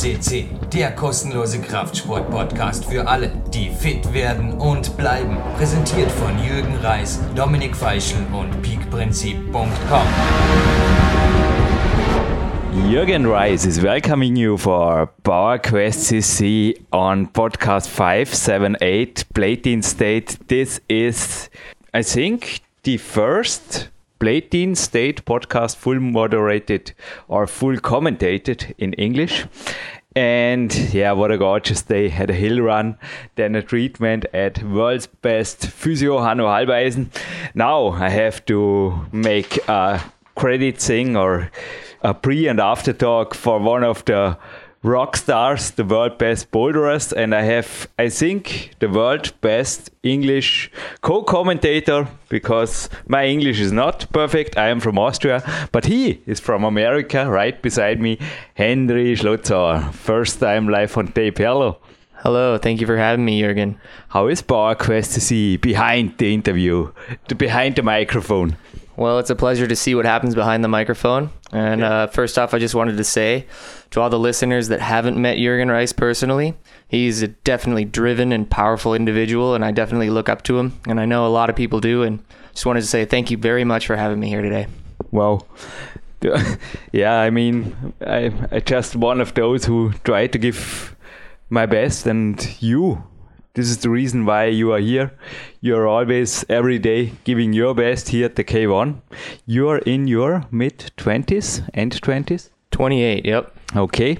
CC, der kostenlose Kraftsport-Podcast für alle, die fit werden und bleiben. Präsentiert von Jürgen Reis, Dominik Feischl und peakprinzip.com. Jürgen Reis is welcoming you for PowerQuest CC on podcast 578 Platin State. This is, I think, the first Platin State podcast full moderated or full commentated in English. And yeah, what a gorgeous day. Had a hill run, then a treatment at world's best physio Hanno Halbeisen. Now I have to make a credit thing or a pre and after talk for one of the rock stars, the world best boulderers, and I have, I think, the world best English co-commentator because my English is not perfect. I am from Austria, but he is from America, right beside me, Henry Schlotzer. First time live on tape. Hello. Hello, thank you for having me, Jürgen. How is PowerQuest TC behind the interview, the, behind the microphone? Well, it's a pleasure to see what happens behind the microphone. And uh, first off, I just wanted to say to all the listeners that haven't met Jürgen Reis personally, he's a definitely driven and powerful individual, and I definitely look up to him. And I know a lot of people do. And just wanted to say thank you very much for having me here today. Well, yeah, I mean, I, I just one of those who try to give my best, and you this is the reason why you are here. You're always every day giving your best here at the K1. You're in your mid 20s and 20s? 28, yep. Okay.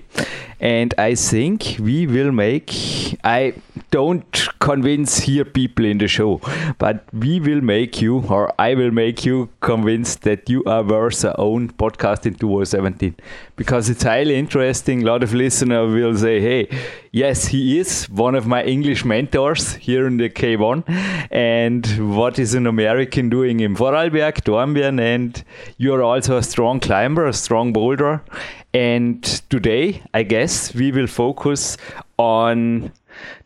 And I think we will make, I don't convince here people in the show, but we will make you, or I will make you convinced that you are worth a own podcast in 2017. Because it's highly interesting. A lot of listeners will say, hey, yes, he is one of my English mentors here in the K1. And what is an American doing in Vorarlberg, Dornbirn? And you're also a strong climber, a strong boulder. And today, I guess we will focus on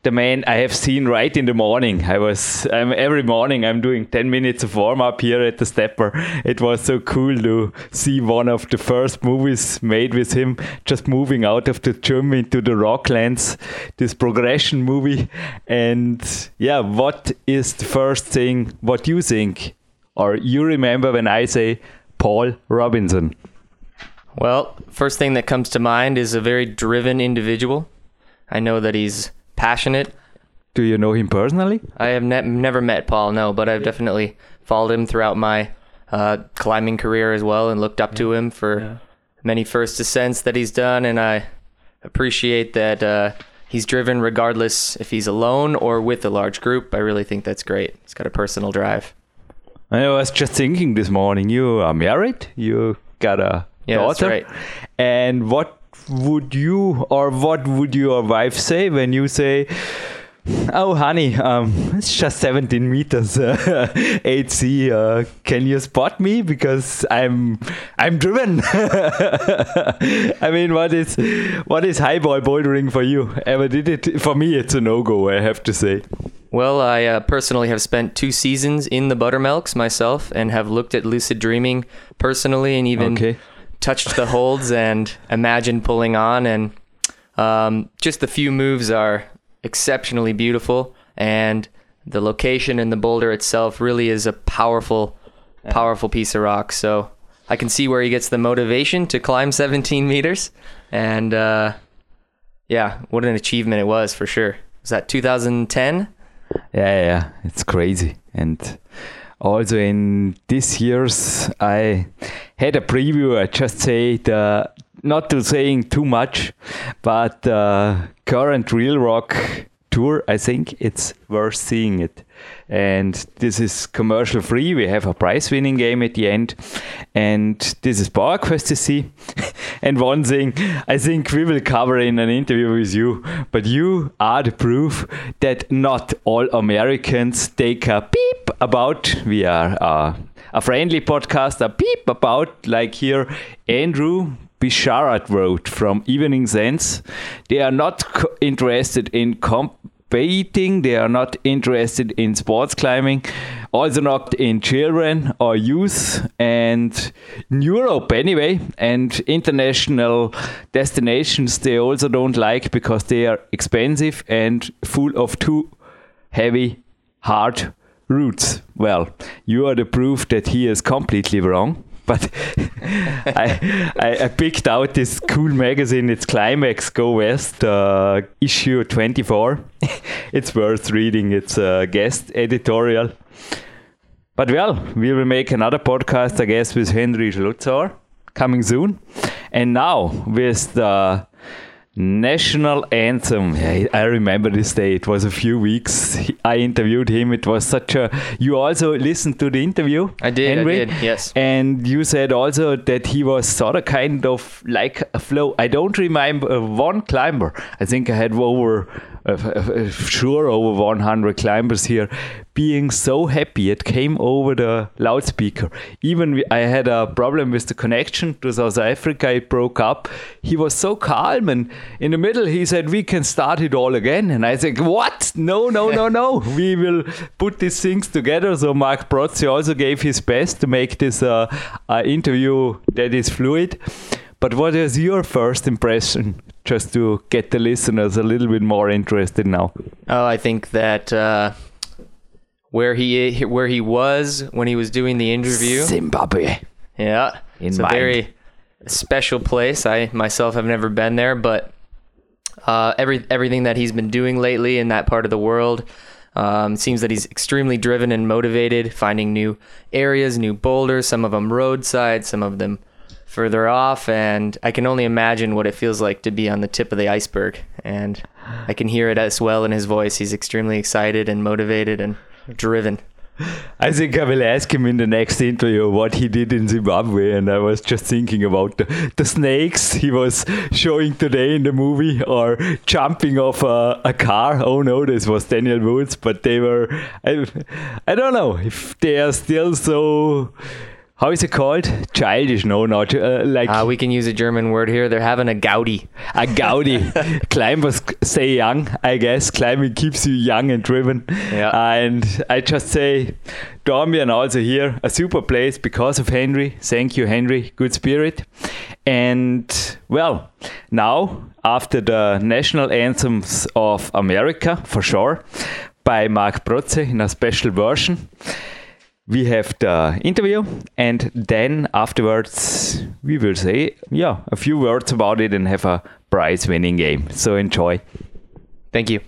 the man I have seen right in the morning. I was um, every morning I'm doing 10 minutes of warm up here at the stepper. It was so cool to see one of the first movies made with him just moving out of the gym into the rocklands, this progression movie. And yeah, what is the first thing what you think or you remember when I say Paul Robinson? Well, first thing that comes to mind is a very driven individual. I know that he's passionate. Do you know him personally? I have ne- never met Paul, no, but I've yeah. definitely followed him throughout my uh, climbing career as well and looked up yeah. to him for yeah. many first ascents that he's done. And I appreciate that uh, he's driven regardless if he's alone or with a large group. I really think that's great. He's got a personal drive. I was just thinking this morning, you are married, you got a yeah, daughter. Right. And what would you or what would your wife say when you say, Oh, honey, um, it's just 17 meters, uh, 8C. Uh, can you spot me because I'm I'm driven? I mean, what is what is highball bouldering for you? Ever did it? For me, it's a no go. I have to say. Well, I uh, personally have spent two seasons in the buttermilks myself and have looked at lucid dreaming personally and even. Okay touched the holds and imagined pulling on. And um, just the few moves are exceptionally beautiful. And the location and the boulder itself really is a powerful, powerful piece of rock. So I can see where he gets the motivation to climb 17 meters. And uh, yeah, what an achievement it was for sure. Was that 2010? Yeah, yeah, it's crazy. And also in this year's I had a preview. I just say the not to saying too much, but the current Reel Rock tour, I think it's worth seeing it. And this is commercial free. We have a prize winning game at the end. And this is PowerQuest TC. and one thing I think we will cover in an interview with you, but you are the proof that not all Americans take a beep about we are uh, a friendly podcast, a beep about like here Andrew Bisharat wrote from Evening Sends. They are not co- interested in competing. They are not interested in sports climbing, also not in children or youth, and in Europe anyway, and international destinations they also don't like because they are expensive and full of too heavy, hard routes. Well, you are the proof that he is completely wrong but I, I, I, picked out this cool magazine. It's Climax Go West, uh, issue 24. it's worth reading. It's a guest editorial. But well, we will make another podcast, I guess, with Henry Schlutzauer coming soon. And now with the National anthem. I remember this day. It was a few weeks. I interviewed him. It was such a. You also listened to the interview. I did. Henry, I did. Yes. And you said also that he was sort of kind of like a flow. I don't remember one climber. I think I had over uh, sure over 100 climbers here being so happy it came over the loudspeaker. Even i had a problem with the connection to south africa it broke up. He was so calm and in the middle he said we can start it all again. And i said what? No no no no. We will put these things together. So mark Brozzi also gave his best to make this uh, uh, interview that is fluid. But what is your first impression? Just to get the listeners a little bit more interested now? Oh, I think that uh, where he where he was when he was doing the interview, Zimbabwe. Yeah, In it's mind. a very special place. I myself have never been there, but uh, every everything that he's been doing lately in that part of the world. Um, seems that he's extremely driven and motivated, finding new areas, new boulders, some of them roadside, some of them further off and I can only imagine what it feels like to be on the tip of the iceberg and I can hear it as well in his voice. He's extremely excited and motivated and driven. I think I will ask him in the next interview what he did in Zimbabwe. And I was just thinking about the, the snakes he was showing today in the movie or jumping off a, a car. Oh no, this was Daniel Woods, but they were, I, I don't know if they are still so how is it called? Childish? No, not uh, like. Uh, we can use a German word here. They're having a Gaudi. A Gaudi. Climbers stay young, I guess. Climbing keeps you young and driven. Yeah. And I just say, Dornbirn also here, a super place because of Henry. Thank you, Henry. Good spirit. And well, now after the national anthems of America, for sure, by Mark Brozzi in a special version we have the interview and then afterwards we will say yeah a few words about it and have a prize winning game. So enjoy. Thank you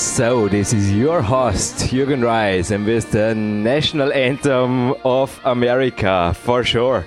So, this is your host, Jürgen Reis, and with the national anthem of America, for sure.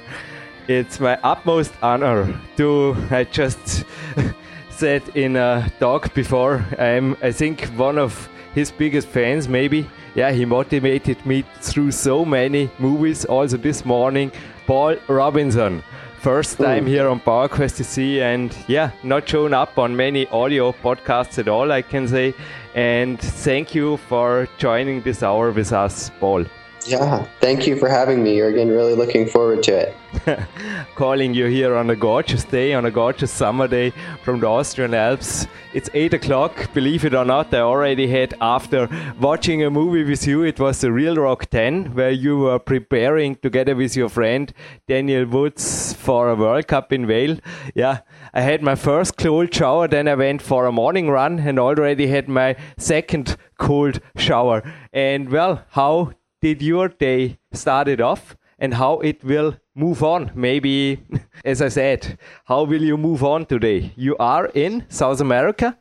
It's my utmost honor to, I just said in a talk before, I'm, I think, one of his biggest fans, maybe. Yeah, he motivated me through so many movies. Also, this morning, Paul Robinson. First oh. time Ooh. here on PowerQuest TC, and yeah, not shown up on many audio podcasts at all, I can say. And thank you for joining this hour with us, Paul. Yeah, thank you for having me. Jürgen really looking forward to it. Calling you here on a gorgeous day, on a gorgeous summer day from the Austrian Alps. It's 8 o'clock, believe it or not. I already had, after watching a movie with you, it was the Reel Rock 10, where you were preparing together with your friend Daniel Woods for a World Cup in Vail. Yeah, I had my first cold shower, then I went for a morning run and already had my second cold shower. And well, how did your day started off and how it will move on. Maybe, as I said, how will you move on today? You are in South America?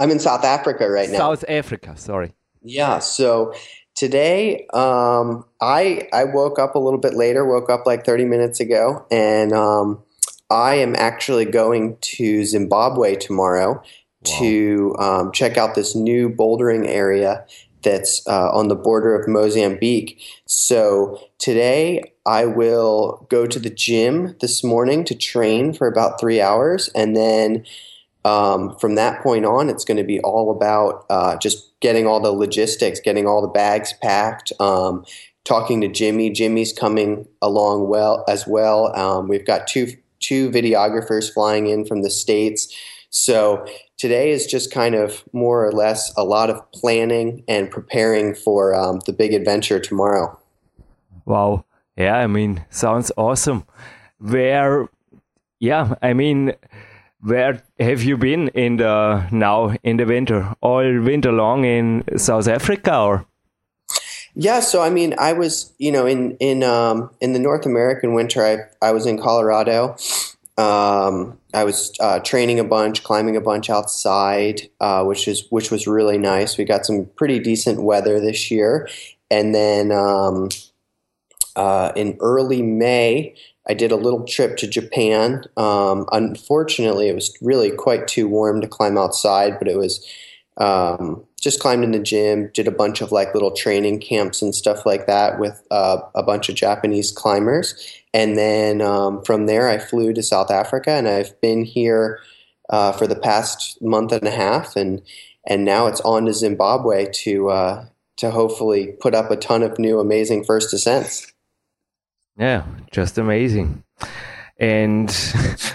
I'm in South Africa right now. South Africa, sorry. Yeah, so today um, I I woke up a little bit later, woke up like 30 minutes ago, and um, I am actually going to Zimbabwe tomorrow wow. to um, check out this new bouldering area that's uh, on the border of Mozambique. So today I will go to the gym this morning to train for about three hours, and then um, from that point on, it's going to be all about uh, just getting all the logistics, getting all the bags packed. Um, talking to Jimmy. Jimmy's coming along well as well. Um, we've got two two videographers flying in from the states. So today is just kind of more or less a lot of planning and preparing for um, the big adventure tomorrow. Wow. Yeah, I mean, sounds awesome. Where, yeah, I mean, where have you been in the now in the winter? All winter long in South Africa, or? Yeah, so I mean, I was, you know, in in um, in the North American winter, I I was in Colorado. Um, I was uh, training a bunch, climbing a bunch outside, uh, which is which was really nice. We got some pretty decent weather this year, and then um, uh, in early May, I did a little trip to Japan. Um, unfortunately, it was really quite too warm to climb outside, but it was um, just climbed in the gym, did a bunch of like little training camps and stuff like that with uh, a bunch of Japanese climbers. And then um, from there, I flew to South Africa, and I've been here uh, for the past month and a half, and and now it's on to Zimbabwe to uh, to hopefully put up a ton of new amazing first ascents. Yeah, just amazing. And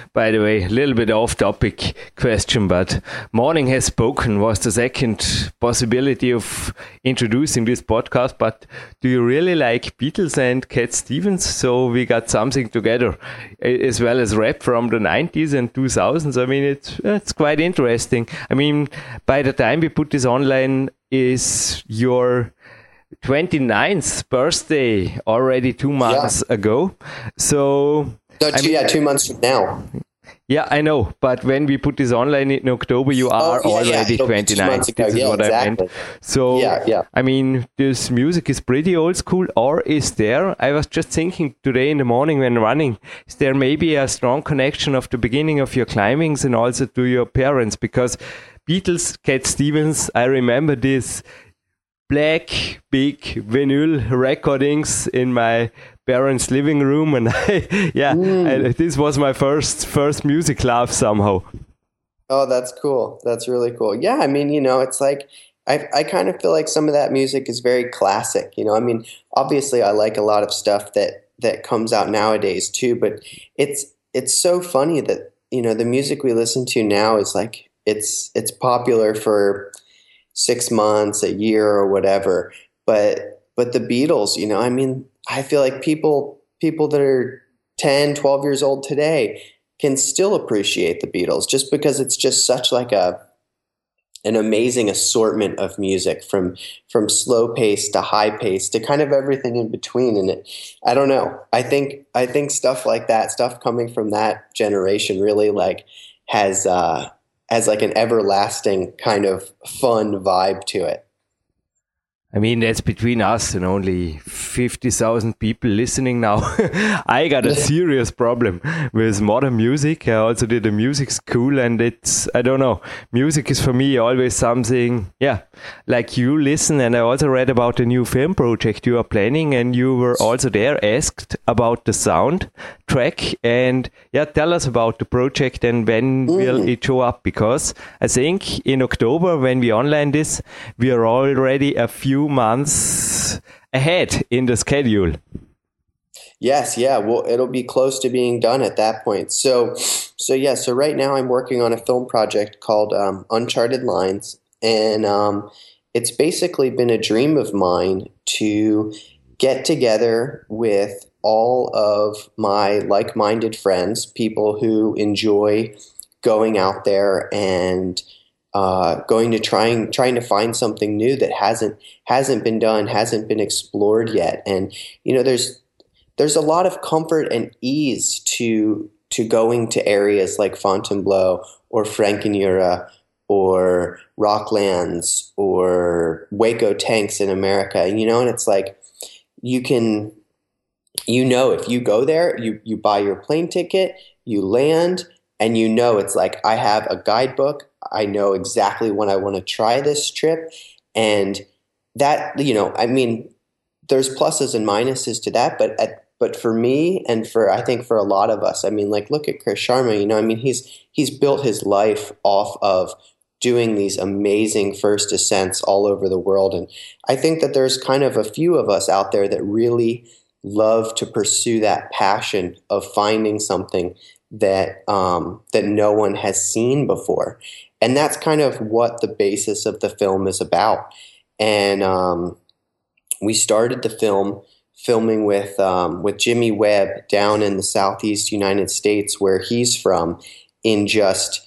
by the way, a little bit off topic question, but Morning Has Spoken was the second possibility of introducing this podcast. But do you really like Beatles and Cat Stevens? So we got something together, as well as rap from the 90s and 2000s. I mean, it's, it's quite interesting. I mean, by the time we put this online, is your 29th birthday already two months yeah. ago. So no, two, yeah, two months from now. Yeah, I know. But when we put this online in October, you are oh, yeah, already yeah. 29. This is yeah, what exactly. I meant. So, yeah, yeah. I mean, this music is pretty old school, or is there? I was just thinking today in the morning when running, is there maybe a strong connection of the beginning of your climbings and also to your parents? Because Beatles, Cat Stevens, I remember this black big vinyl recordings in my parents' living room, and I, yeah, mm. this was my first first music love somehow. Oh, that's cool. That's really cool. Yeah, I mean, you know, it's like I I kind of feel like some of that music is very classic. You know, I mean, obviously, I like a lot of stuff that that comes out nowadays too, but it's it's so funny that you know the music we listen to now is like it's it's popular for six months, a year, or whatever, but but the Beatles, you know, I mean, I feel like people people that are 10, 12 years old today can still appreciate the Beatles just because it's just such like a an amazing assortment of music from from slow pace to high pace to kind of everything in between and it I don't know. I think I think stuff like that, stuff coming from that generation really like has uh has like an everlasting kind of fun vibe to it. I mean, that's between us and only 50,000 people listening now. I got a serious problem with modern music. I also did a music school, and it's, I don't know, music is for me always something, yeah, like you listen. And I also read about the new film project you are planning, and you were also there asked about the sound track. And yeah, tell us about the project and when mm. will it show up? Because I think in October, when we online this, we are already a few few months ahead in the schedule. Yes, yeah. Well, it'll be close to being done at that point. So, so yeah. So right now, I'm working on a film project called um, Uncharted Lines, and um, it's basically been a dream of mine to get together with all of my like-minded friends, people who enjoy going out there and uh, going to trying trying to find something new that hasn't hasn't been done, hasn't been explored yet. And you know, there's there's a lot of comfort and ease to to going to areas like Fontainebleau or Frankenjura or Rocklands or Hueco Tanks in America. You know, and it's like you can you know if you go there, you you buy your plane ticket, you land, and you know it's like I have a guidebook. I know exactly when I want to try this trip, and that you know, I mean, there's pluses and minuses to that, but at, but for me and for I think for a lot of us, I mean, like look at Chris Sharma. You know, I mean, he's he's built his life off of doing these amazing first ascents all over the world, and I think that there's kind of a few of us out there that really love to pursue that passion of finding something that um, that no one has seen before, and that's kind of what the basis of the film is about. And um, we started the film filming with um, with Jimmy Webb down in the southeast United States, where he's from, in just.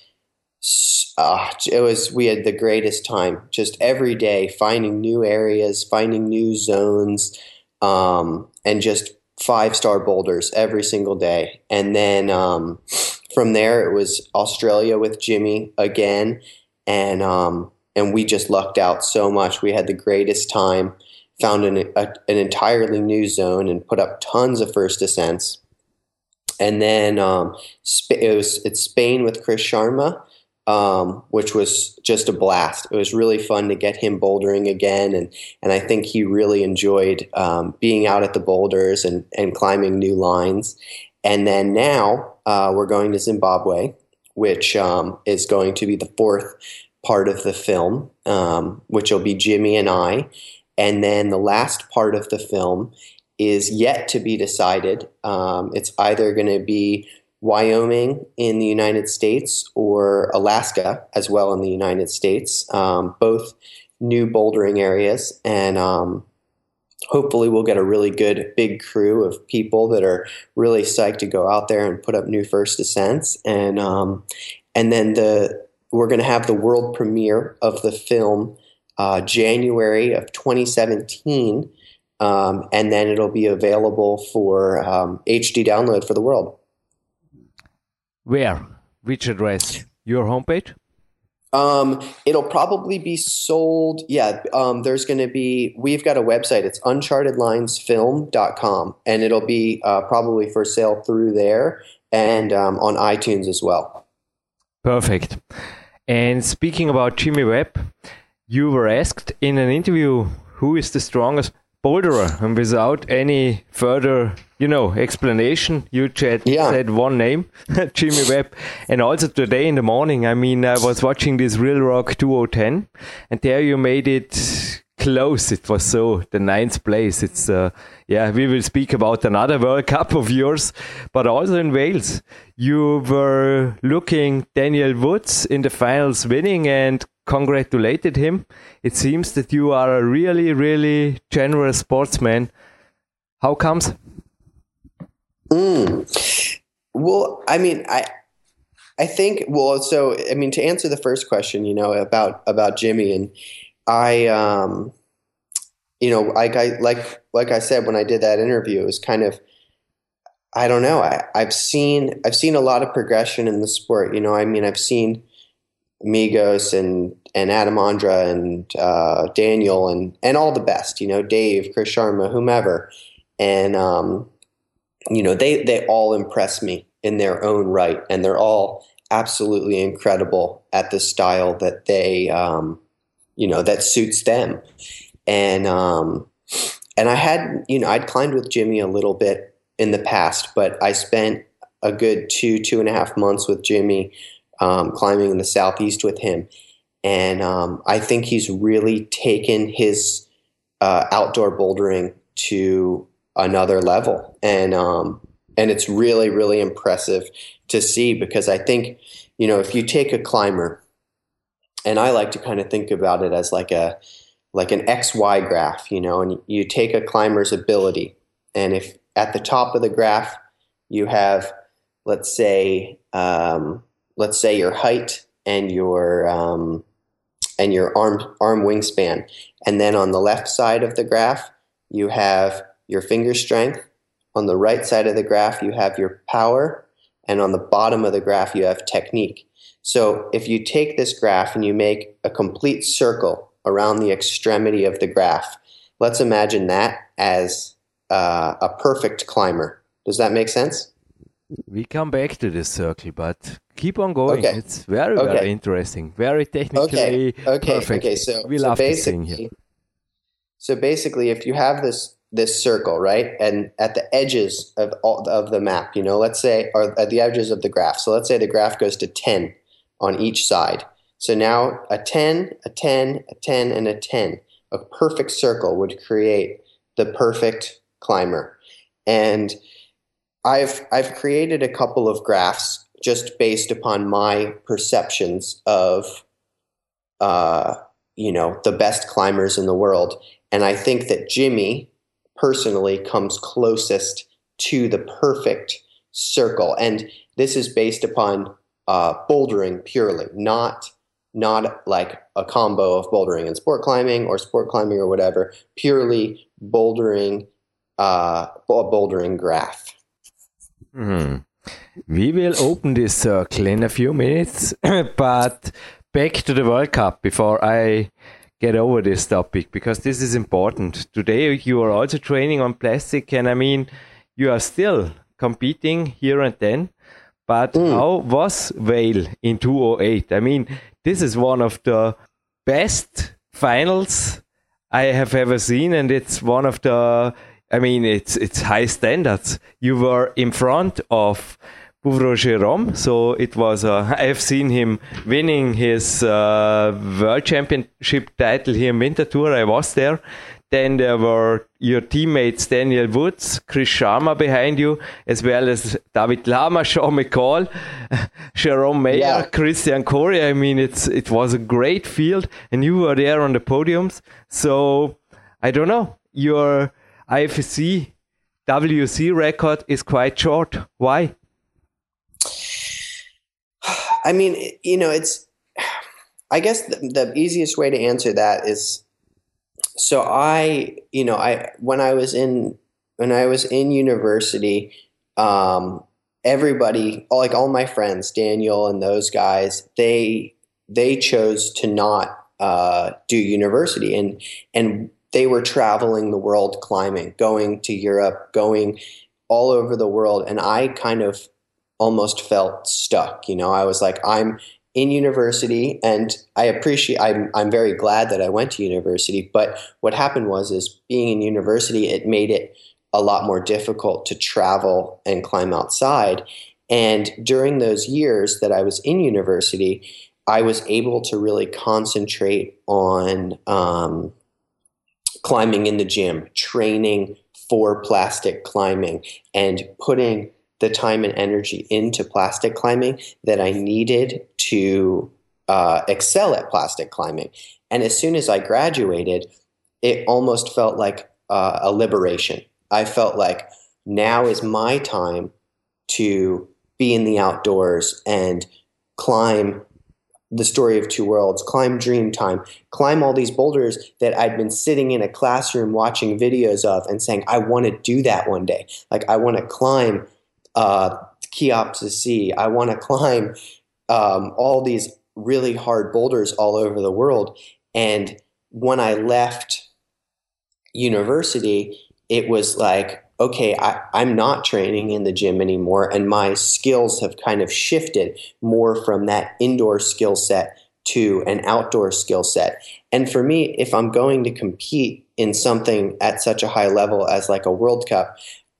Uh, it was we had the greatest time just every day finding new areas finding new zones um, and just five star boulders every single day. And then um, from there, it was Australia with Jimmy again, and um, and we just lucked out so much. We had the greatest time, found an, a, an entirely new zone, and put up tons of first ascents. And then um, it was it's Spain with Chris Sharma, um, which was just a blast. It was really fun to get him bouldering again, and and I think he really enjoyed um, being out at the boulders and and climbing new lines. And then now uh, we're going to Zimbabwe, which um, is going to be the fourth part of the film, um, which will be Jimmy and I. And then the last part of the film is yet to be decided. Um, it's either going to be Wyoming in the United States or Alaska as well in the United States, um, both new bouldering areas. And um, hopefully, we'll get a really good big crew of people that are really psyched to go out there and put up new first ascents. And um, and then the we're going to have the world premiere of the film uh, January of 2017. Um, and then it'll be available for HD um, download for the world. Where? Which address? Your homepage? Um, it'll probably be sold. Yeah, um, there's going to be, we've got a website. It's unchartedlinesfilm.com, and it'll be uh, probably for sale through there and um, on iTunes as well. Perfect. And speaking about Jimmy Webb, you were asked in an interview who is the strongest boulderer, and without any further you know, explanation. You said, yeah. said one name, Jimmy Webb. And also today in the morning, I mean, I was watching this Reel Rock 2010, and there you made it close. It was so the ninth place. It's uh, yeah. We will speak about another World Cup of yours, but also in Vail, you were looking Daniel Woods in the finals, winning and congratulated him. It seems that you are a really, really generous sportsman. How comes? Mm. Well, I mean, I I think well, so I mean, to answer the first question, you know, about about Jimmy and I, um, you know, like I like like I said when I did that interview, it was kind of I don't know. I, I've seen I've seen a lot of progression in the sport. You know, I mean, I've seen Migos and and Adam Ondra and uh, Daniel and and all the best. You know, Dave, Chris Sharma, whomever, and um, you know, they they all impress me in their own right, and they're all absolutely incredible at the style that they, um, you know, that suits them. And um, and I had, you know, I'd climbed with Jimmy a little bit in the past, but I spent a good two two and a half months with Jimmy um, climbing in the southeast with him, and um, I think he's really taken his uh, outdoor bouldering to another level. And um, and it's really really impressive to see because I think you know if you take a climber, and I like to kind of think about it as like a like an XY graph, you know, and you take a climber's ability, and if at the top of the graph you have, let's say, um, let's say your height and your um, and your arm arm wingspan, and then on the left side of the graph you have your finger strength. On the right side of the graph, you have your power. And on the bottom of the graph, you have technique. So if you take this graph and you make a complete circle around the extremity of the graph, let's imagine that as uh, a perfect climber. Does that make sense? We come back to this circle, but keep on going. Okay. It's very, okay. very interesting. Very technically okay. Okay. perfect. Okay. So, we so love basically, so basically, if you have this this circle, right, and at the edges of all of the map, you know, let's say, or at the edges of the graph. So let's say the graph goes to ten on each side. So now a ten, a ten, a ten, and a ten. A perfect circle would create the perfect climber, and I've I've created a couple of graphs just based upon my perceptions of uh, you know the best climbers in the world, and I think that Jimmy personally comes closest to the perfect circle, and this is based upon uh, bouldering purely, not not like a combo of bouldering and sport climbing or sport climbing or whatever, purely bouldering uh, a bouldering graph. Hmm. We will open this circle in a few minutes, but back to the World Cup before I get over this topic because this is important. Today you are also training on plastic, and I mean, you are still competing here and then. But mm. how was Vail in 2008? I mean, this is one of the best finals I have ever seen, and it's one of the I mean, it's it's high standards. You were in front of Bouvro Jérôme, so it was. Uh, I have seen him winning his uh, world championship title here in Winterthur. I was there. Then there were your teammates Daniel Woods, Chris Sharma behind you, as well as David Lama, Sean McColl, Jérôme Meyer, yeah. Christian Core. I mean, it's it was a great field, and you were there on the podiums. So I don't know. You're IFSC WC record is quite short. Why? I mean, you know, it's. I guess the, the easiest way to answer that is, so I, you know, I when I was in when I was in university, um, everybody, like all my friends, Daniel and those guys, they they chose to not uh, do university, and and they were traveling the world climbing, going to Europe, going all over the world. And I kind of almost felt stuck. You know, I was like, I'm in university and I appreciate I'm I'm very glad that I went to university, but what happened was is being in university it made it a lot more difficult to travel and climb outside. And during those years that I was in university, I was able to really concentrate on um, climbing in the gym, training for plastic climbing, and putting the time and energy into plastic climbing that I needed to uh, excel at plastic climbing. And as soon as I graduated, it almost felt like uh, a liberation. I felt like now is my time to be in the outdoors and climb the story of two worlds, climb dream time, climb all these boulders that I'd been sitting in a classroom watching videos of and saying, I want to do that one day. Like, I want to climb uh, Cheops Sea. I want to climb um, all these really hard boulders all over the world. And when I left university, it was like, okay, I, am not training in the gym anymore, and my skills have kind of shifted more from that indoor skill set to an outdoor skill set. And for me, if I'm going to compete in something at such a high level as like a World Cup,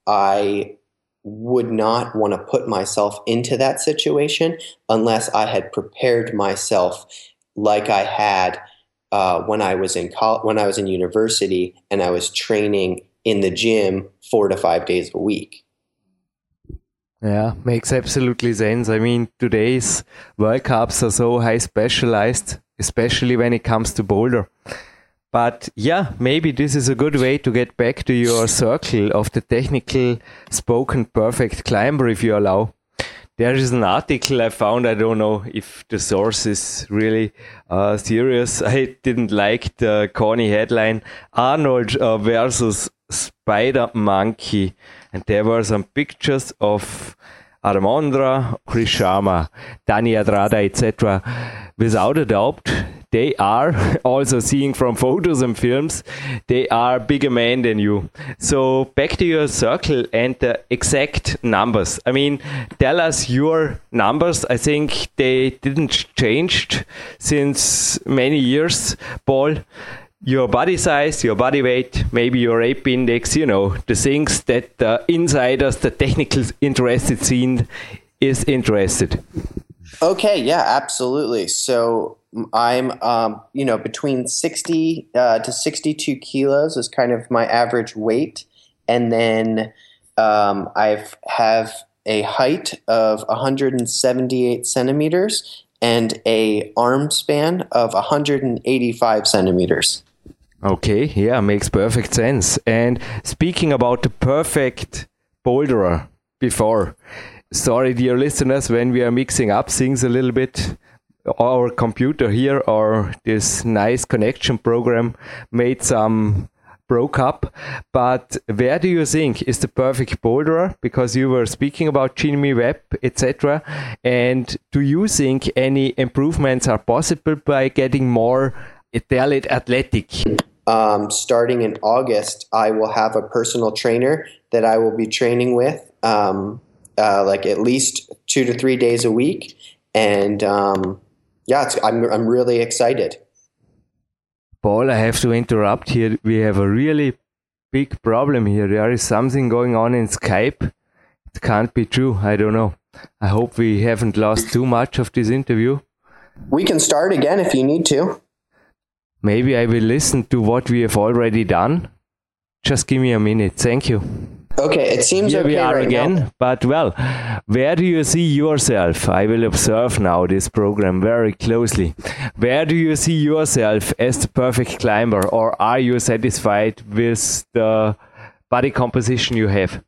I would not want to put myself into that situation unless I had prepared myself like I had uh, when I was in college, when I was in university and I was training in the gym four to five days a week. Yeah, makes absolutely sense. I mean, today's World Cups are so high specialized, especially when it comes to boulder. But yeah, maybe this is a good way to get back to your circle of the technical spoken perfect climber, if you allow. There is an article I found. I don't know if the source is really uh, serious. I didn't like the corny headline Arnold uh, versus spider monkey, and there were some pictures of Adam Ondra, Krishama, Dani Andrada, etc. Without a doubt, they are also seeing from photos and films, they are bigger men than you. So back to your circle and the exact numbers. I mean, tell us your numbers. I think they didn't change since many years, Paul your body size, your body weight, maybe your ape index, you know, the things that the insiders, the technical interested scene is interested. Okay, yeah, absolutely. So I'm, um, you know, between 60 uh, to 62 kilos is kind of my average weight. And then um, I have a height of 178 centimeters and a arm span of 185 centimeters. Okay, yeah, makes perfect sense. And speaking about the perfect boulderer before, sorry, dear listeners, when we are mixing up things a little bit, our computer here or this nice connection program made some broke up. But where do you think is the perfect boulderer? Because you were speaking about Jimmy Webb, etc. And do you think any improvements are possible by getting more athlete athletic? Um, starting in August, I will have a personal trainer that I will be training with, um, uh, like at least two to three days a week, and um, yeah, I'm I'm really excited. Paul, I have to interrupt here. We have a really big problem here. There is something going on in Skype. It can't be true. I don't know. I hope we haven't lost too much of this interview. We can start again if you need to. Maybe I will listen to what we have already done. Just give me a minute. Thank you. Okay, it seems Here okay we are right again. Now. But well, where do you see yourself? I will observe now this program very closely. Where do you see yourself as the perfect climber, or are you satisfied with the body composition you have?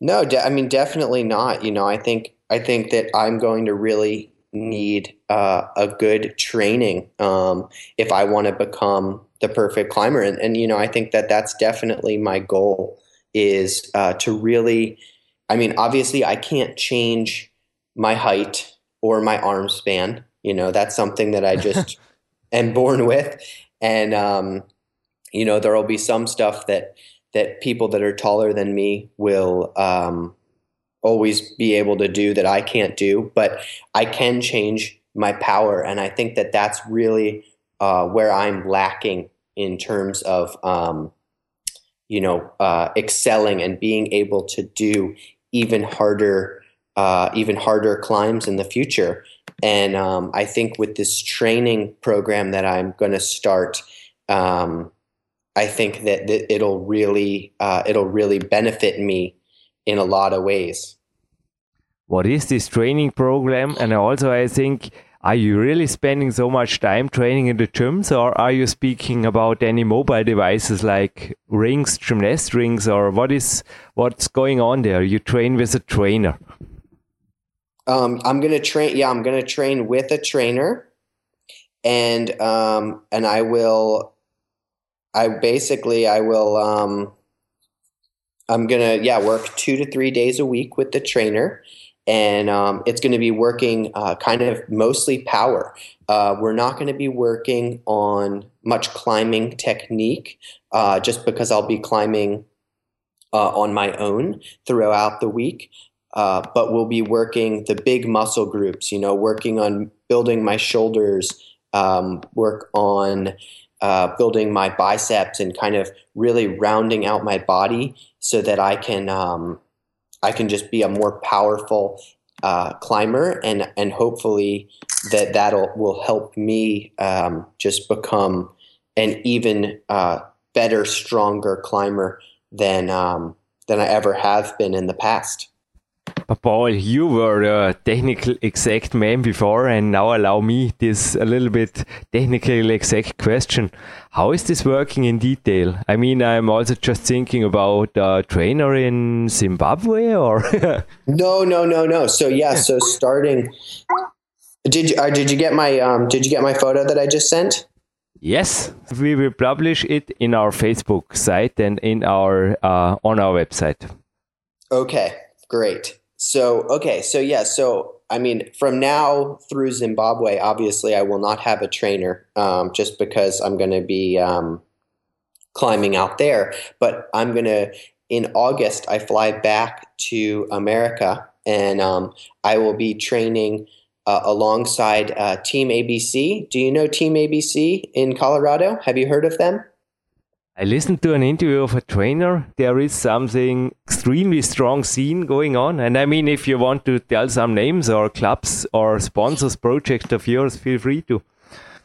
No, I mean definitely not. You know, I think I think that I'm going to really need uh, a good training um, if I want to become the perfect climber. And, and, you know, I think that that's definitely my goal is uh, to really, I mean, obviously, I can't change my height or my arm span. You know, that's something that I just am born with. And, um, you know, there will be some stuff that, that people that are taller than me will, um, always be able to do that I can't do, but I can change my power. And I think that that's really uh, where I'm lacking in terms of, um, you know, uh, excelling and being able to do even harder, uh, even harder climbs in the future. And um, I think with this training program that I'm going to start, um, I think that, that it'll really, uh, it'll really benefit me in a lot of ways. What is this training program? And also, I think, are you really spending so much time training in the gyms, or are you speaking about any mobile devices like rings, gymnast rings, or what is what's going on there? You train with a trainer. Um, I'm gonna train. Yeah, I'm gonna train with a trainer, and um, and I will. I basically I will um, I'm gonna yeah work two to three days a week with the trainer, and um, it's going to be working uh, kind of mostly power. Uh, we're not going to be working on much climbing technique, uh, just because I'll be climbing uh, on my own throughout the week. Uh, but we'll be working the big muscle groups. You know, working on building my shoulders, um, work on uh, building my biceps and kind of really rounding out my body so that I can um, I can just be a more powerful uh, climber and and hopefully that that'll will help me um, just become an even uh, better, stronger climber than um, than I ever have been in the past. But Paul, you were a technical exact man before, and now allow me this a little bit technical exact question. How is this working in detail? I mean, I'm also just thinking about a trainer in Zimbabwe, or no, no, no, no. So yeah, so starting. Did you uh, did you get my um, did you get my photo that I just sent? Yes, we will publish it in our Facebook site and in our uh, on our website. Okay, great. So okay, so yeah, so I mean, from now through Zimbabwe, obviously, I will not have a trainer um, just because I'm going to be um, climbing out there. But I'm going to, in August, I fly back to America and um, I will be training uh, alongside uh, Team ABC. Do you know Team ABC in Colorado? Have you heard of them? I listened to an interview of a trainer. There is something extremely strong scene going on. And I mean, if you want to tell some names or clubs or sponsors, projects of yours, feel free to.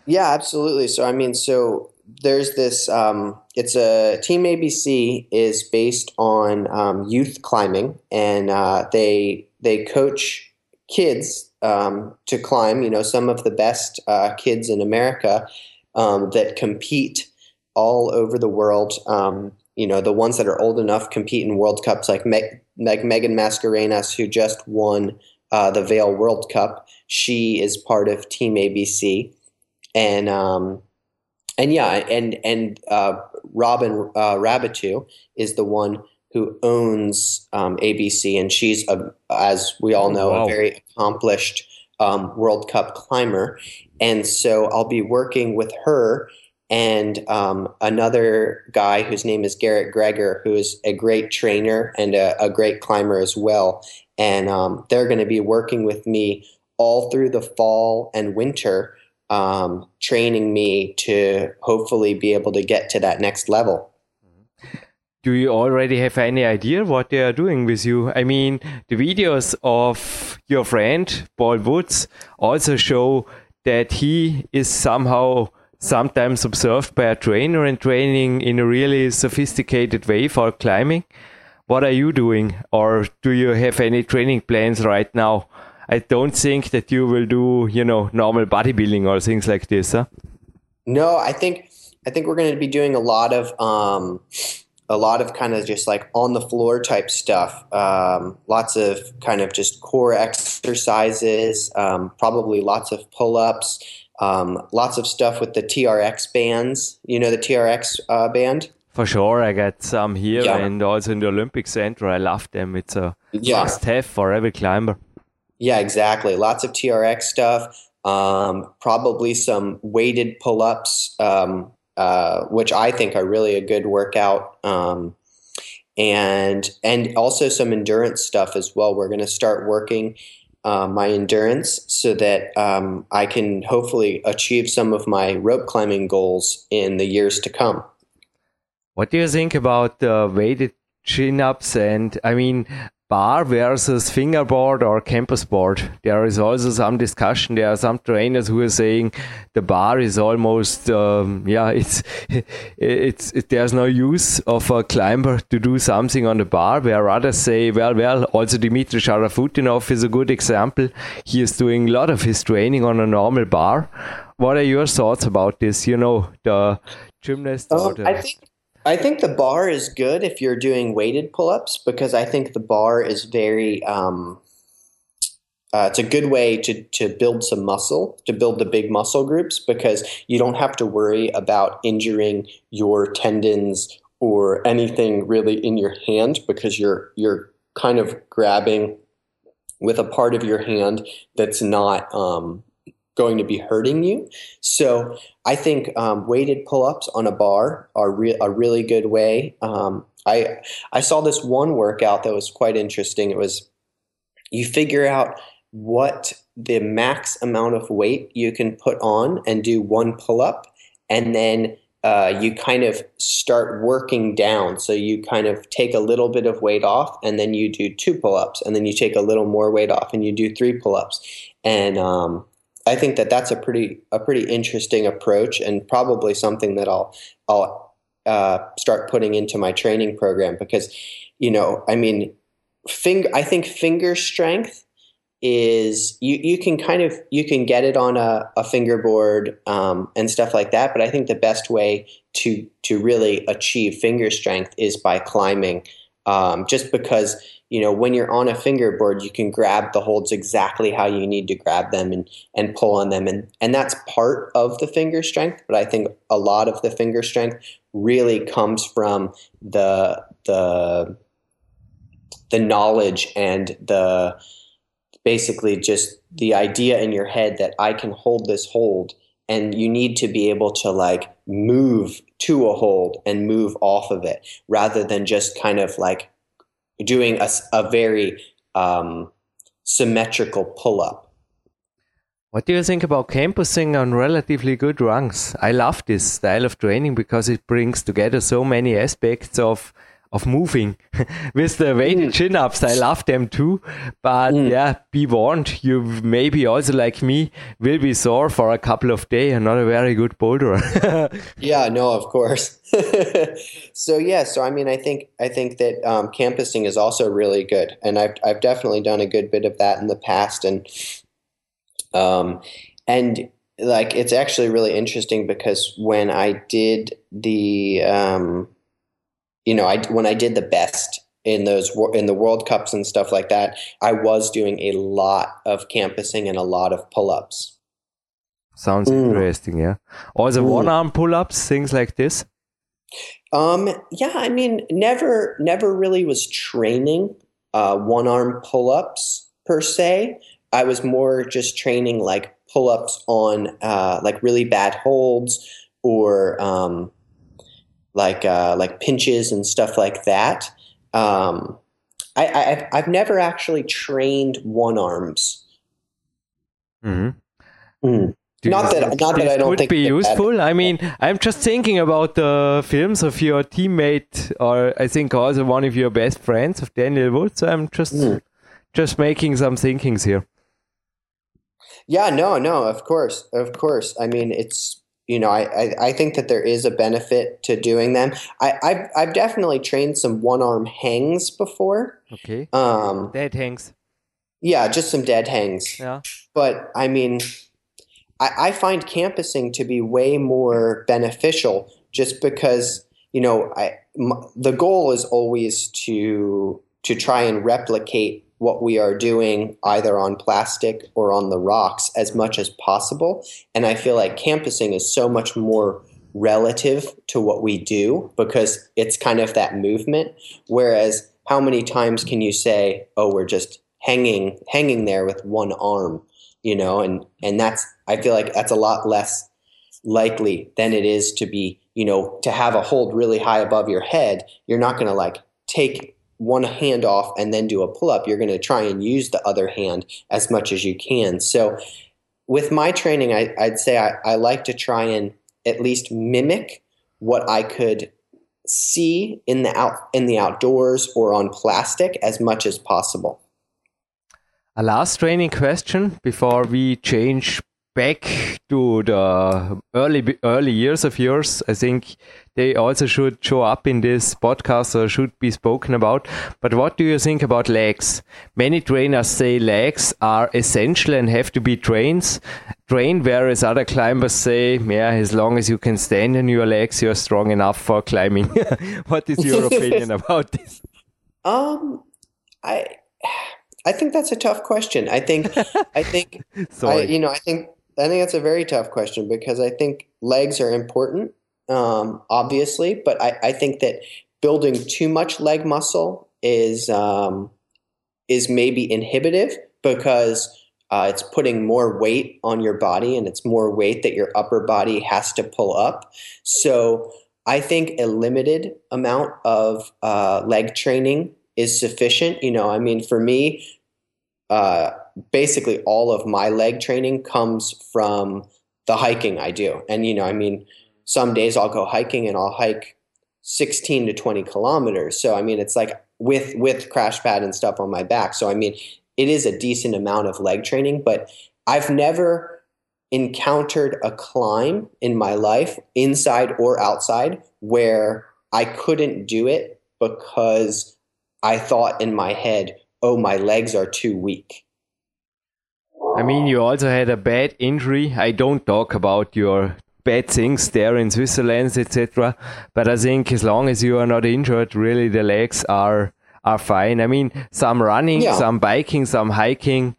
Yeah, absolutely. So, I mean, so there's this, um, it's a Team ABC is based on um, youth climbing and uh, they, they coach kids um, to climb, you know, some of the best uh, kids in America um, that compete all over the world. Um, you know, the ones that are old enough compete in World Cups, like like Megan Mascarenas, who just won uh, the Vail World Cup. She is part of Team ABC, and um, and yeah, and and uh, Robyn uh, Raboutou is the one who owns um, ABC, and she's a, as we all know, wow. a very accomplished um, World Cup climber. And so I'll be working with her and um, another guy whose name is Garrett Gregor, who is a great trainer and a, a great climber as well. And um, they're going to be working with me all through the fall and winter, um, training me to hopefully be able to get to that next level. Do you already have any idea what they are doing with you? I mean, the videos of your friend Paul Woods also show that he is somehow sometimes observed by a trainer and training in a really sophisticated way for climbing. What are you doing, or do you have any training plans right now? I don't think that you will do, you know, normal bodybuilding or things like this, huh? No, I think I think we're going to be doing a lot of um, a lot of kind of just like on the floor type stuff. Um, lots of kind of just core exercises. Um, probably lots of pull ups. Um, lots of stuff with the TRX bands. You know the TRX uh, band? For sure, I got some here yeah. and also in the Olympic Center. I love them. It's a yeah. must have for every climber. Yeah, exactly. Lots of TRX stuff. Um, probably some weighted pull ups, um, uh, which I think are really a good workout. Um, and and also some endurance stuff as well. We're going to start working uh, my endurance so that um, I can hopefully achieve some of my rope climbing goals in the years to come. What do you think about the weighted chin ups? And I mean, bar versus fingerboard or campus board. There is also some discussion. There are some trainers who are saying the bar is almost, um, yeah, it's, it's, it, there's no use of a climber to do something on the bar. Where others say, well, well, also Dimitri Sharafutdinov is a good example. He is doing a lot of his training on a normal bar. What are your thoughts about this? You know, the gymnast. The... I think I think the bar is good if you're doing weighted pull ups because I think the bar is very. Um, uh, it's a good way to, to build some muscle, to build the big muscle groups, because you don't have to worry about injuring your tendons or anything really in your hand because you're you're kind of grabbing with a part of your hand that's not um, going to be hurting you. So I think um, weighted pull-ups on a bar are re- a really good way. Um, I I saw this one workout that was quite interesting. It was you figure out what the max amount of weight you can put on and do one pull-up, and then uh, you kind of start working down. So you kind of take a little bit of weight off, and then you do two pull-ups, and then you take a little more weight off, and you do three pull-ups, and um, I think that that's a pretty a pretty interesting approach, and probably something that I'll I'll uh, start putting into my training program because, you know, I mean, finger. I think finger strength is you you can kind of you can get it on a, a fingerboard um, and stuff like that, but I think the best way to to really achieve finger strength is by climbing, um, just because you know when you're on a fingerboard you can grab the holds exactly how you need to grab them and and pull on them. And and that's part of the finger strength but i think a lot of the finger strength really comes from the the the knowledge and the basically just the idea in your head that I can hold this hold and you need to be able to like move to a hold and move off of it rather than just kind of like doing a, a very um, symmetrical pull up. What do you think about campusing on relatively good rungs? I love this style of training because it brings together so many aspects of of moving with the weighted mm. chin ups. I love them too. But mm. yeah, be warned, you maybe also like me will be sore for a couple of days and not a very good boulder. yeah, no, of course. so yeah, so I mean, I think I think that um, campusing is also really good, and I've I've definitely done a good bit of that in the past, and um, and like it's actually really interesting because when I did the um you know, I when I did the best in those in the World Cups and stuff like that, I was doing a lot of campusing and a lot of pull-ups. Sounds mm. interesting, yeah. Also, mm. one-arm pull-ups, things like this. Um, yeah, I mean, never, never really was training uh, one-arm pull-ups per se. I was more just training like pull-ups on uh, like really bad holds or um, like uh, like pinches and stuff like that. Um, I, I I've never actually trained one arms. Mm-hmm. Mm. Not that, not that I don't would think be useful. That, I mean, I'm just thinking about the films of your teammate, or I think also one of your best friends of Daniel Wood. So I'm just mm. just making some thinkings here. Yeah, no, no, of course, of course. I mean, it's you know, I, I, I, think that there is a benefit to doing them. I, I've, I've definitely trained some one arm hangs before. Okay. Um, dead hangs. Yeah, just some dead hangs. Yeah. But I mean, I, I find campusing to be way more beneficial just because, you know, I, m- the goal is always to to try and replicate what we are doing either on plastic or on the rocks as much as possible. And I feel like campusing is so much more relative to what we do because it's kind of that movement. Whereas how many times can you say, oh, we're just hanging hanging there with one arm, you know, and and that's I feel like that's a lot less likely than it is to be, you know, to have a hold really high above your head. You're not going to like take one hand off and then do a pull up, you're going to try and use the other hand as much as you can. So, with my training, I, would say I, I like to try and at least mimic what I could see in the out in the outdoors or on plastic as much as possible. A last training question before we change back to the early early years of yours. I think they also should show up in this podcast or should be spoken about. But what do you think about legs? Many trainers say legs are essential and have to be trained, trained, whereas other climbers say, yeah, as long as you can stand on your legs, you're strong enough for climbing. what is your opinion about this? Um, I. I think that's a tough question. I think, I think, I, you know, I think, I think that's a very tough question because I think legs are important um, obviously, but I, I, think that building too much leg muscle is um, is maybe inhibitive because uh, it's putting more weight on your body and it's more weight that your upper body has to pull up. So I think a limited amount of uh, leg training is sufficient. You know, I mean, for me, uh, basically all of my leg training comes from the hiking I do, and you know, I mean some days I'll go hiking and I'll hike 16 to 20 kilometers. So I mean, it's like with with crash pad and stuff on my back. So I mean, it is a decent amount of leg training, but I've never encountered a climb in my life, inside or outside, where I couldn't do it because I thought in my head, "Oh, my legs are too weak." I mean, you also had a bad injury. I don't talk about your bad things there in Switzerland, etc. But I think as long as you are not injured, really the legs are are fine. I mean, some running, yeah. some biking, some hiking.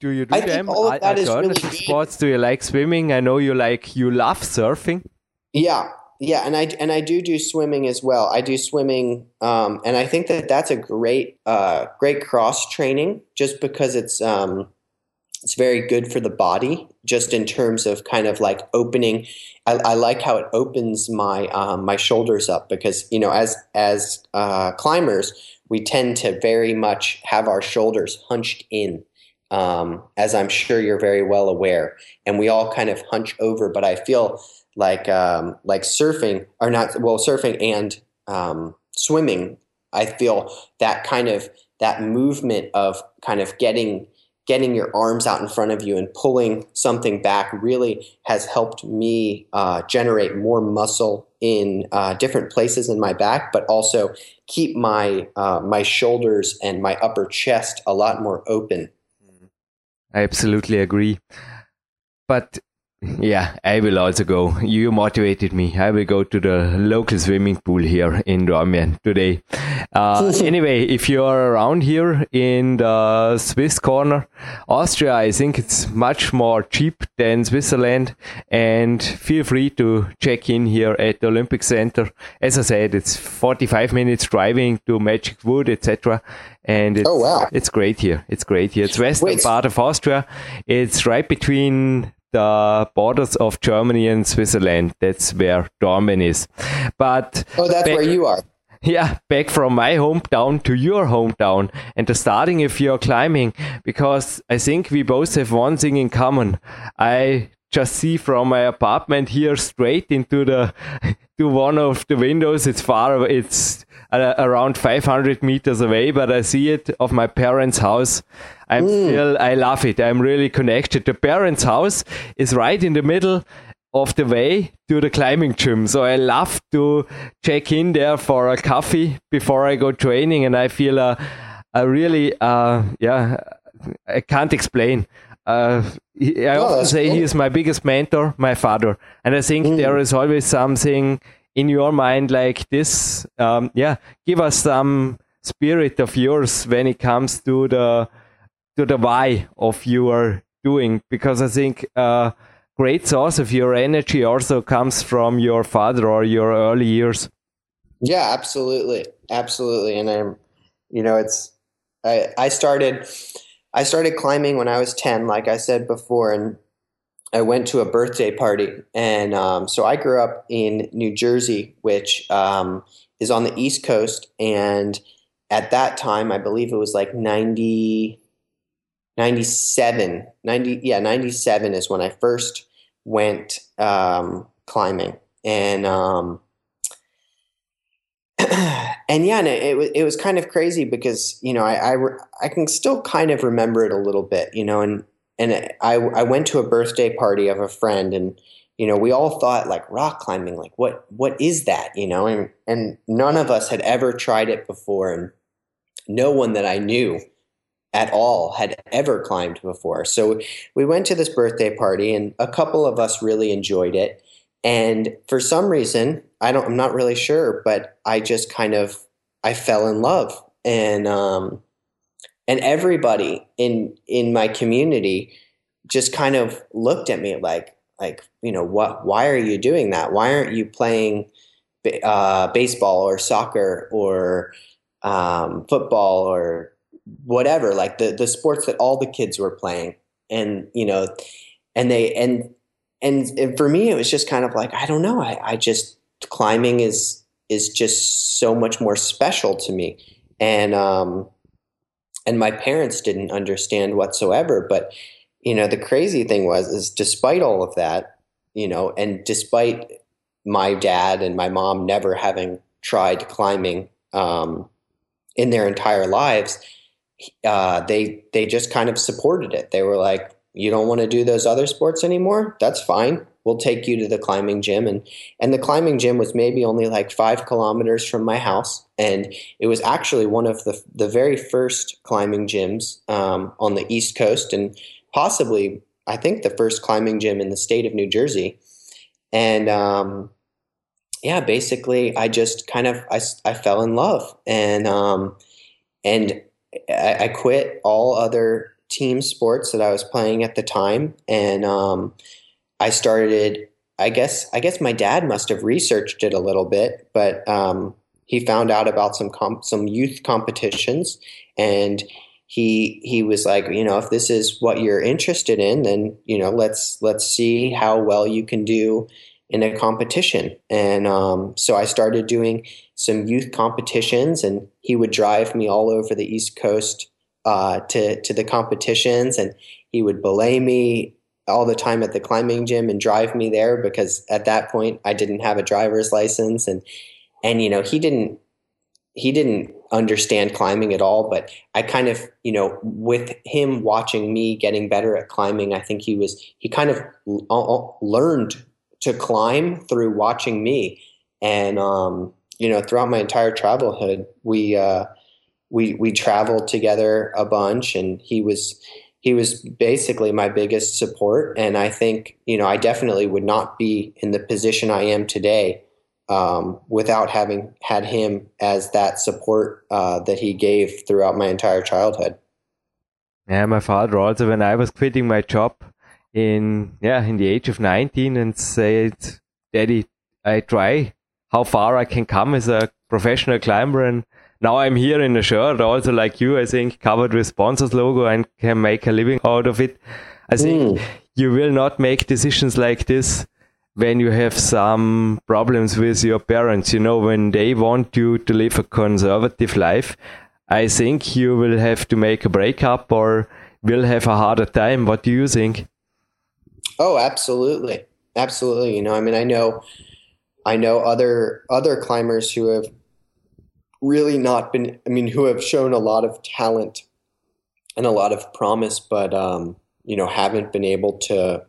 Do you do I them? All of that is really sports. Do you like swimming? I know you like you love surfing. Yeah, yeah, and I and I do do swimming as well. I do swimming, um, and I think that that's a great uh, great cross training, just because it's um, it's very good for the body, just in terms of kind of like opening. I, I like how it opens my um, my shoulders up because you know as as uh, climbers we tend to very much have our shoulders hunched in. Um, as I'm sure you're very well aware, and we all kind of hunch over. But I feel like um, like surfing or not well surfing and um, swimming i feel that kind of that movement of kind of getting getting your arms out in front of you and pulling something back really has helped me uh, generate more muscle in uh, different places in my back, but also keep my uh, my shoulders and my upper chest a lot more open. I absolutely agree. But yeah, I will also go. You motivated me. I will go to the local swimming pool here in Dornbirn today. Uh, anyway, if you are around here in the Swiss corner, Austria, I think it's much more cheap than Switzerland. And feel free to check in here at the Olympic Center. As I said, it's 45 minutes driving to Magic Wood, etc. And it's, oh wow, it's great here. It's great here. It's western Wait. part of Austria. It's right between the borders of Germany and Switzerland. That's where Dornbirn is. But oh, that's back, where you are. Yeah, back from my hometown to your hometown, and the starting if you're climbing, because I think we both have one thing in common. I just see from my apartment here straight into the to one of the windows. It's far. It's uh, around 500 meters away, but I see it of my parents' house. I'm mm. still, I love it. I'm really connected. The parents' house is right in the middle of the way to the climbing gym. So I love to check in there for a coffee before I go training, and I feel a, a really, uh, yeah, I can't explain. Uh, I oh, often say cool. he is my biggest mentor, my father, and I think mm. there is always something in your mind like this um, yeah give us some spirit of yours when it comes to the to the why of your doing. Because i think uh, great source of your energy also comes from your father or your early years. Yeah absolutely. Absolutely. And i'm you know it's i i started i started climbing when i was 10 like i said before and I went to a birthday party, and um, so I grew up in New Jersey, which um, is on the East Coast. And at that time, I believe it was like 90, 97, 90, yeah, 97 is when I first went um, climbing. And, um, and yeah, and it, it, was, it was kind of crazy because, you know, I, I, I can still kind of remember it a little bit, you know, and and I I went to a birthday party of a friend and you know we all thought like rock climbing like what what is that you know? And and none of us had ever tried it before and no one that I knew at all had ever climbed before. So we went to this birthday party and a couple of us really enjoyed it and for some reason I don't I'm not really sure but I just kind of I fell in love. And um and everybody in in my community just kind of looked at me like like you know what why are you doing that? Why aren't you playing uh, baseball or soccer or um, football or whatever? Like the the sports that all the kids were playing. And you know and they and and, and for me it was just kind of like i don't know. I, I just climbing is is just so much more special to me. And um and my parents didn't understand whatsoever. But you know the crazy thing was is despite all of that you know and despite my dad and my mom never having tried climbing um, in their entire lives uh, they they just kind of supported it. They were like you don't want to do those other sports anymore that's fine. We'll take you to the climbing gym and and the climbing gym was maybe only like five kilometers from my house and it was actually one of the the very first climbing gyms um, on the east coast and possibly i think the first climbing gym in the state of new jersey. And um, yeah basically i just kind of i, I fell in love and um, and I, I quit all other team sports that i was playing at the time and um, I started I guess I guess my dad must have researched it a little bit, but um, he found out about some comp- some youth competitions, and he he was like, you know, if this is what you're interested in, then you know, let's let's see how well you can do in a competition. And um, so I started doing some youth competitions, and he would drive me all over the East Coast uh, to to the competitions, and he would belay me all the time at the climbing gym and drive me there because at that point I didn't have a driver's license, and and you know he didn't he didn't understand climbing at all but i kind of you know with him watching me getting better at climbing i think he was he kind of learned to climb through watching me. And um, you know throughout my entire travelhood we uh, we we traveled together a bunch and he was he was basically my biggest support and i think you know i definitely would not be in the position i am today um, without having had him as that support uh, that he gave throughout my entire childhood. Yeah, my father also, when I was quitting my job in yeah in the age of 19, and said, "Daddy, I try how far I can come as a professional climber, and now I'm here in a shirt, also like you, I think, covered with sponsors logo, and can make a living out of it. I think mm. you will not make decisions like this." when you have some problems with your parents, you know, when they want you to live a conservative life, I think you will have to make a breakup or will have a harder time. What do you think? Oh, absolutely. Absolutely. You know, I mean, I know, I know other, other climbers who have really not been, I mean, who have shown a lot of talent and a lot of promise, but, um, you know, haven't been able to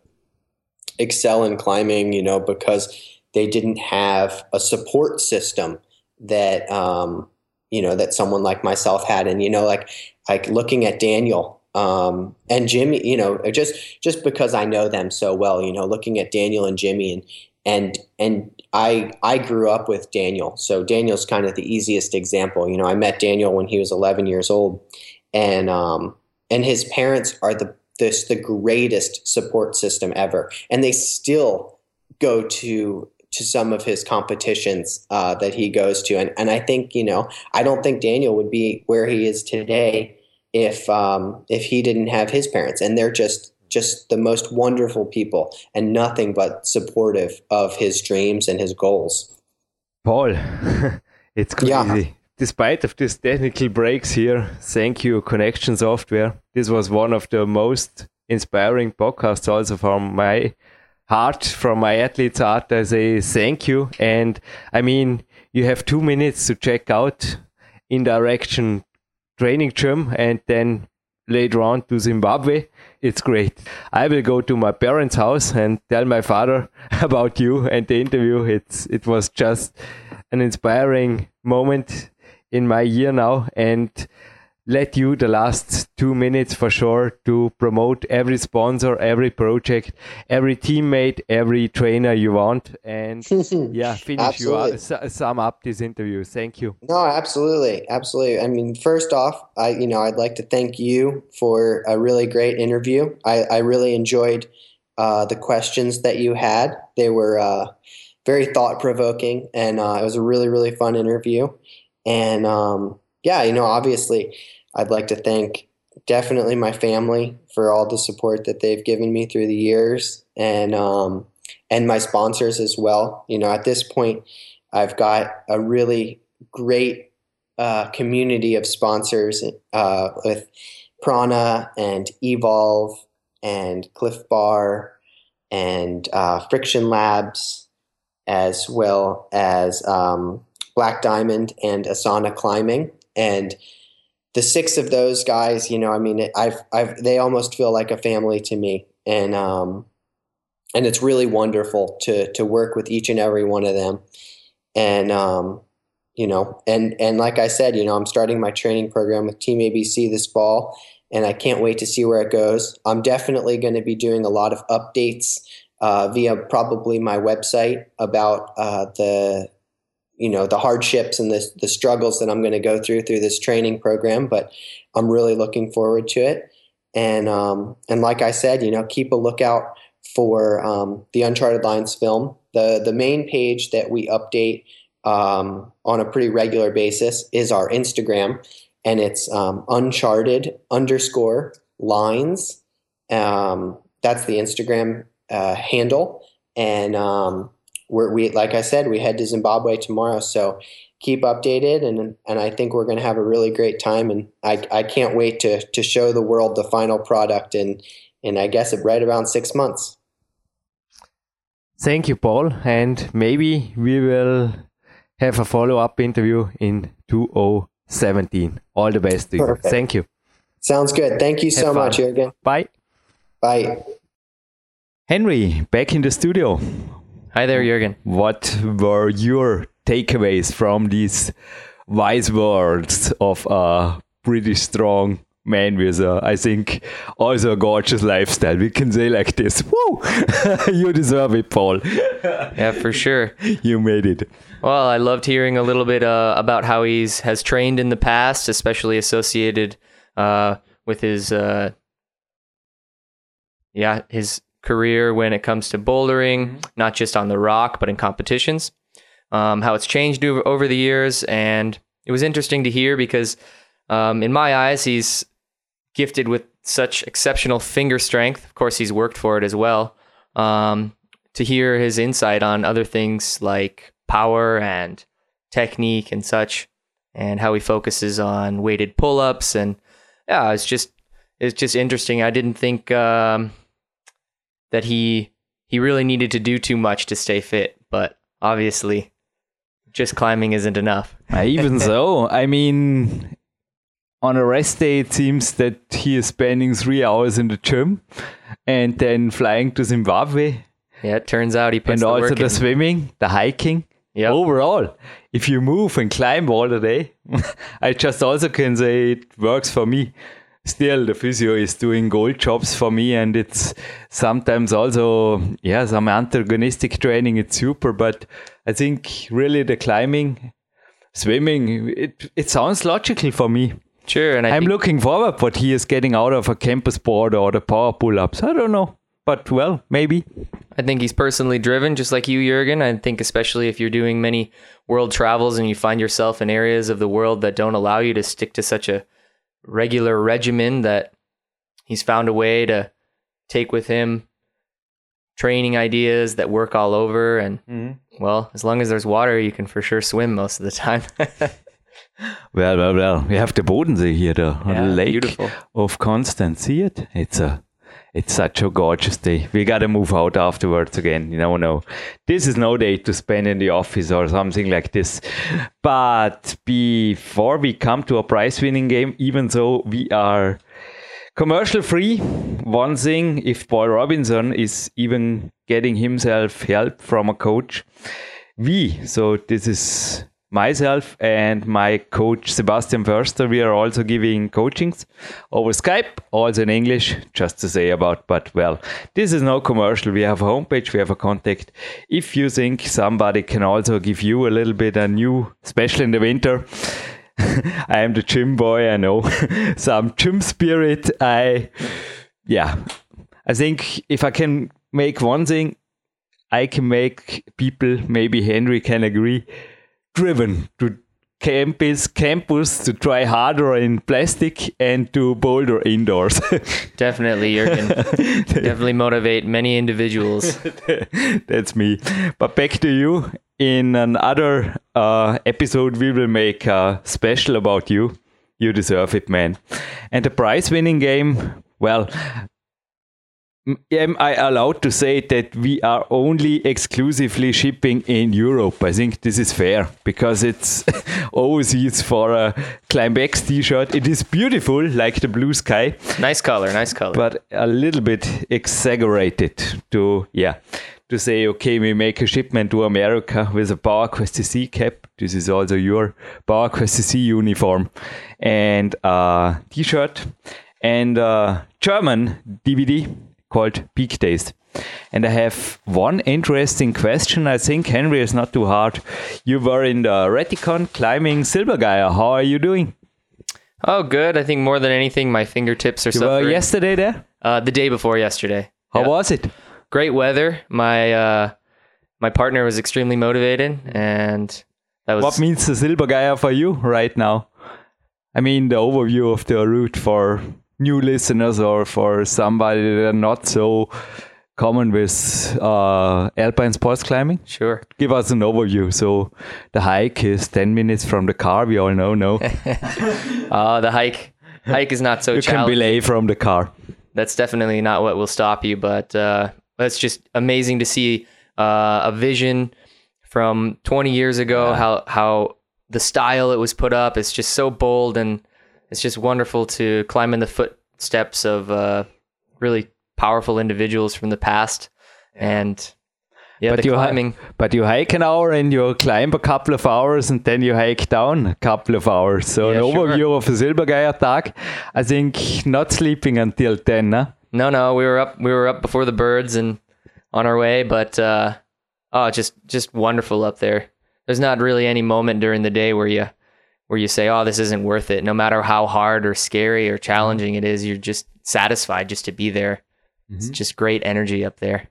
excel in climbing, you know, because they didn't have a support system that um, you know that someone like myself had, and you know, like like looking at Daniel um, and Jimmy, you know, just just because I know them so well, you know, looking at Daniel and Jimmy and and and I I grew up with Daniel, so Daniel's kind of the easiest example. You know, I met Daniel when he was 11 years old, and um, and his parents are the this the greatest support system ever, and they still go to to some of his competitions uh, that he goes to, and and I think you know I don't think Daniel would be where he is today if um, if he didn't have his parents, and they're just just the most wonderful people and nothing but supportive of his dreams and his goals. Paul, it's crazy. Yeah despite of these technical breaks here, thank you, Connection Software. This was one of the most inspiring podcasts also from my heart, from my athlete's heart. I say thank you. And I mean, you have two minutes to check out in direction training gym and then later on to Zimbabwe. It's great. I will go to my parents' house and tell my father about you and the interview. It's it was just an inspiring moment in my year now and let you the last two minutes for sure to promote every sponsor, every project, every teammate, every trainer you want, and yeah, finish you up, sum up this interview. Thank you. No, absolutely, absolutely. I mean, first off, I you know I'd like to thank you for a really great interview. I, I really enjoyed uh, the questions that you had. They were uh, very thought provoking, and uh, it was a really really fun interview. And um, yeah, you know, obviously, I'd like to thank definitely my family for all the support that they've given me through the years, and um, and my sponsors as well. You know, at this point, I've got a really great uh, community of sponsors uh, with Prana and Evolve and Clif Bar and uh, Friction Labs, as well as um, Black Diamond, and Asana Climbing. And the six of those guys, you know, I mean, I've, I've, they almost feel like a family to me. And, um, and it's really wonderful to, to work with each and every one of them. And, um, you know, and, and like I said, you know, I'm starting my training program with Team ABC this fall and I can't wait to see where it goes. I'm definitely going to be doing a lot of updates uh, via probably my website about uh, the you know the hardships and the the struggles that I'm going to go through through this training program. But I'm really looking forward to it. And um, and like I said, you know, keep a lookout for um, the Uncharted Lines film. The, the main page that we update um, on a pretty regular basis is our Instagram, and it's um, Uncharted underscore lines. Um, that's the Instagram uh, handle. And um, we're, we, like I said, we head to Zimbabwe tomorrow. So keep updated, and and I think we're going to have a really great time. And I, I can't wait to to show the world the final product in in I guess right around six months. Thank you, Paul, and maybe we will have a follow up interview in 2017. All the best to you. Thank you. Sounds good. Thank you have so fun. much, Jürgen. Bye. Bye. Henry, back in the studio. Hi there, Jürgen. What were your takeaways from these wise words of a pretty strong man with a, I think, also a gorgeous lifestyle? We can say like this. Woo! you deserve it, Paul. yeah, for sure. You made it. Well, I loved hearing a little bit uh, about how he's has trained in the past, especially associated uh, with his, uh, yeah, his career when it comes to bouldering, mm-hmm. not just on the rock, but in competitions. Um, how it's changed over, over the years. And it was interesting to hear because, um, in my eyes, he's gifted with such exceptional finger strength. Of course, he's worked for it as well. Um, to hear his insight on other things like power and technique and such, and how he focuses on weighted pull ups. And yeah, it's just, it's just interesting. I didn't think, um, that he he really needed to do too much to stay fit, but obviously just climbing isn't enough. Uh, even so, I mean on a rest day it seems that he is spending 3 hours in the gym and then flying to Zimbabwe. Yeah, it turns out he puts and the also the in. swimming, the hiking. Yeah. Overall, if you move and climb all the day, I just also can say it works for me still the physio is doing gold jobs for me and it's sometimes also yeah some antagonistic training it's super but i think really the climbing swimming it it sounds logical for me sure and I am looking forward what he is getting out of a campus board or the power pull-ups i don't know but well, maybe. I think he's personally driven, just like you, Jurgen. I think, especially if you're doing many world travels and you find yourself in areas of the world that don't allow you to stick to such a regular regimen that he's found a way to take with him training ideas that work all over and mm-hmm. well as long as there's water you can for sure swim most of the time well well well we have the bodensee here the yeah, lake beautiful. of constance see it it's a it's such a gorgeous day. We gotta move out afterwards again. You know, no, this is no day to spend in the office or something like this. But before we come to a prize winning game, even though we are commercial free, one thing, if Paul Robinson is even getting himself help from a coach, we, so this is myself and my coach Sebastian Förster, we are also giving coachings over Skype, also in English, just to say about. But well, this is no commercial. We have a homepage, we have a contact. If you think somebody can also give you a little bit a new, especially in the winter. I am the gym boy, I know. Some gym spirit. I, yeah, I think if I can make one thing, I can make people, maybe Henry can agree, driven to campus campus to try harder in plastic and to boulder indoors. Definitely, you can definitely motivate many individuals. That's me. But back to you. In another uh, episode, we will make a special about you. You deserve it, man. And the prize winning game, well, am I allowed to say that we are only exclusively shipping in Europe? I think this is fair because it's overseas for a Climbx t-shirt. It is beautiful, like the blue sky. Nice color, nice color. But a little bit exaggerated to, yeah, to say, okay, we make a shipment to America with a PowerQuest TC cap. This is also your PowerQuest TC uniform and a t-shirt and a German DVD called Peak Days. And I have one interesting question. I think Henry is not too hard. You were in the Rätikon climbing Silbergeier. How are you doing? Oh, good. I think more than anything, my fingertips are you suffering. were yesterday there? Uh, the day before yesterday. How yeah. was it? great weather. My uh, my partner was extremely motivated, and that was what means the Silbergeier for you right now. I mean, the overview of the route for new listeners or for somebody that are not so common with uh, alpine sports climbing? Sure. Give us an overview. So the hike is 10 minutes from the car. We all know, no? uh, the hike hike is not so You can belay from the car. That's definitely not what will stop you, but uh, it's just amazing to see uh, a vision from 20 years ago, yeah. how, how the style it was put up is just so bold and it's just wonderful to climb in the footsteps of uh, really powerful individuals from the past. And yeah, but you climbing. but you hike an hour and you climb a couple of hours and then you hike down a couple of hours. So yeah, an sure. overview of a Silbergeier Tag. I think not sleeping until then. Huh? No, no, we were up. We were up before the birds and on our way. But uh, oh, just just wonderful up there. There's not really any moment during the day where you where you say, "Oh, this isn't worth it." No matter how hard or scary or challenging it is, you're just satisfied just to be there. Mm-hmm. It's just great energy up there.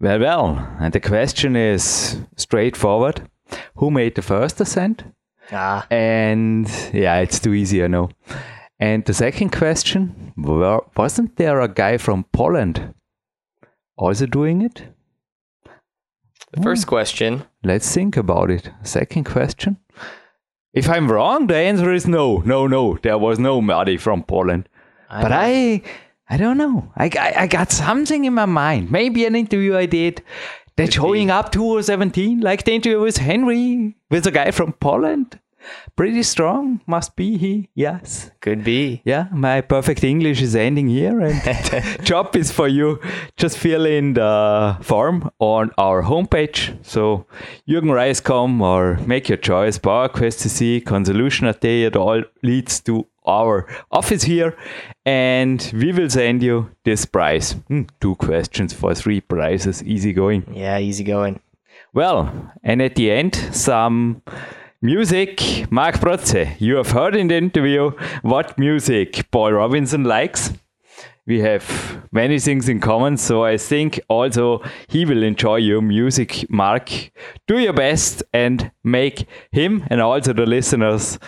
Well, well, and the question is straightforward: Who made the first ascent? Ah, and yeah, it's too easy, I know. And the second question: Wasn't there a guy from Poland also doing it? The first question. Let's think about it. Second question. If I'm wrong, the answer is no, no, no. There was no Marty from Poland. I but I, I don't know. I, I, I, got something in my mind. Maybe an interview I did that showing up 2017, like the interview with Henry, with a guy from Poland pretty strong. Must be he. Yes. Could be. Yeah. My perfect english is ending here and job is for you. Just fill in the form on our homepage. So jürgen reis.com or make your choice. Bar quest to see powerquest tc day. it all leads to our office here. And we will send you this prize. Hmm, two questions for three prizes. Easy going. Yeah easy going. Well and at the end some Music, Mark Protze. You have heard in the interview what music Paul Robinson likes. We have many things in common, so I think also he will enjoy your music, Mark. Do your best and make him and also the listeners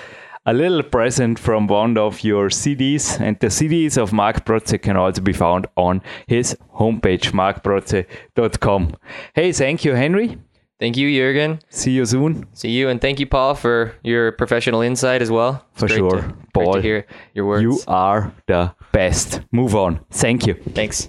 a little present from one of your CDs. And the CDs of Mark Protze can also be found on his homepage, markprotze.com. Hey, thank you, Henry. Thank you, Jurgen. See you soon. See you, and thank you, Paul, for your professional insight as well. It's for sure, to, Paul. to hear your words. You are the best. Move on. Thank you. Thanks.